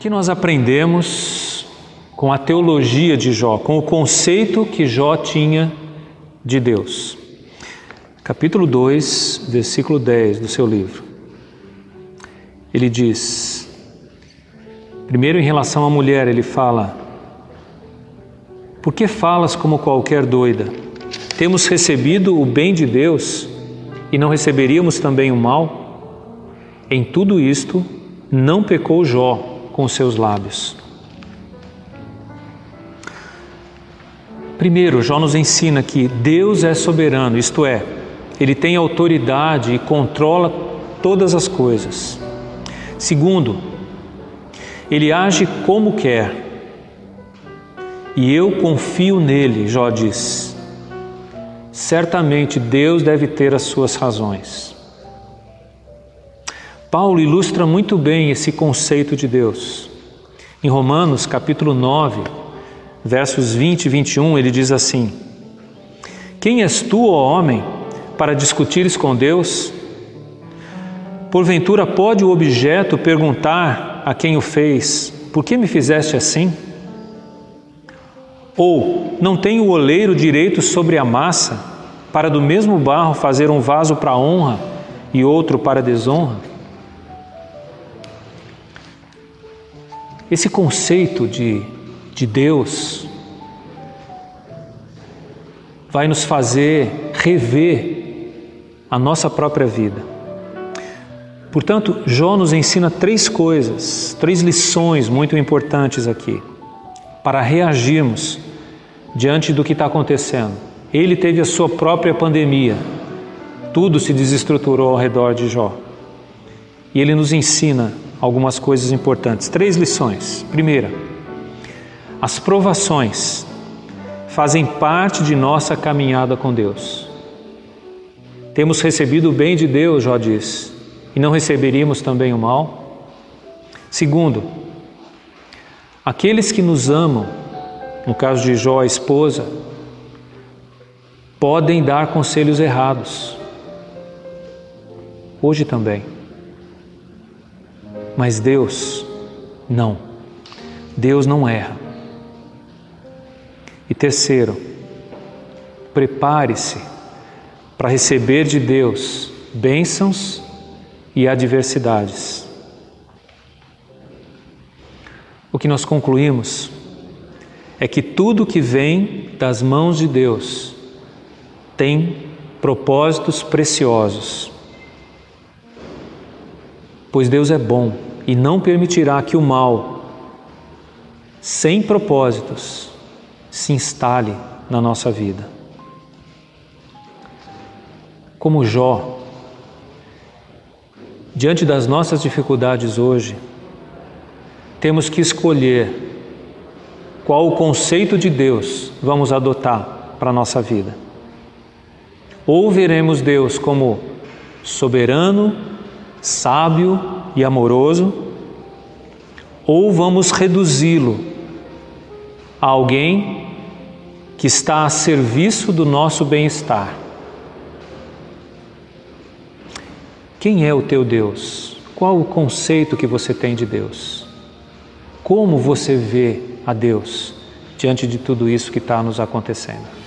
que nós aprendemos com a teologia de Jó, com o conceito que Jó tinha de Deus? Capítulo 2, versículo 10 do seu livro. Ele diz: primeiro, em relação à mulher, ele fala: Por que falas como qualquer doida? Temos recebido o bem de Deus e não receberíamos também o mal? Em tudo isto, não pecou Jó com seus lábios. Primeiro, Jó nos ensina que Deus é soberano, isto é, ele tem autoridade e controla todas as coisas. Segundo, ele age como quer. E eu confio nele, Jó diz. Certamente Deus deve ter as suas razões. Paulo ilustra muito bem esse conceito de Deus. Em Romanos, capítulo 9, versos 20 e 21, ele diz assim: Quem és tu, ó homem, para discutires com Deus? Porventura pode o objeto perguntar a quem o fez: Por que me fizeste assim? Ou não tem o oleiro direito sobre a massa, para do mesmo barro fazer um vaso para honra e outro para desonra? Esse conceito de, de Deus vai nos fazer rever a nossa própria vida. Portanto, Jó nos ensina três coisas, três lições muito importantes aqui, para reagirmos diante do que está acontecendo. Ele teve a sua própria pandemia, tudo se desestruturou ao redor de Jó. E ele nos ensina algumas coisas importantes. Três lições. Primeira, as provações fazem parte de nossa caminhada com Deus. Temos recebido o bem de Deus, Jó diz, e não receberíamos também o mal. Segundo, aqueles que nos amam, no caso de Jó, a esposa, podem dar conselhos errados. Hoje também. Mas Deus, não. Deus não erra. E terceiro, prepare-se para receber de Deus bênçãos e adversidades. O que nós concluímos é que tudo que vem das mãos de Deus tem propósitos preciosos. Pois Deus é bom e não permitirá que o mal, sem propósitos, se instale na nossa vida. Como Jó, diante das nossas dificuldades hoje, temos que escolher qual o conceito de Deus vamos adotar para a nossa vida. Ou veremos Deus como soberano, sábio e amoroso, ou vamos reduzi-lo a alguém que está a serviço do nosso bem-estar. Quem é o teu Deus? Qual o conceito que você tem de Deus? Como você vê a Deus diante de tudo isso que está nos acontecendo?